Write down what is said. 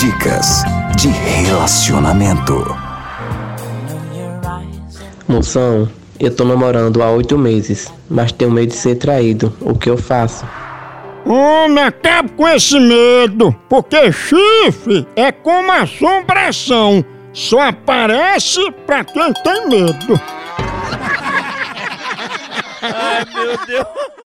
Dicas de relacionamento. Moção, eu tô namorando há oito meses, mas tenho medo de ser traído. O que eu faço? Homem, é acabe com esse medo, porque chifre é como assombração. Só aparece pra quem tem medo. Ai, meu Deus.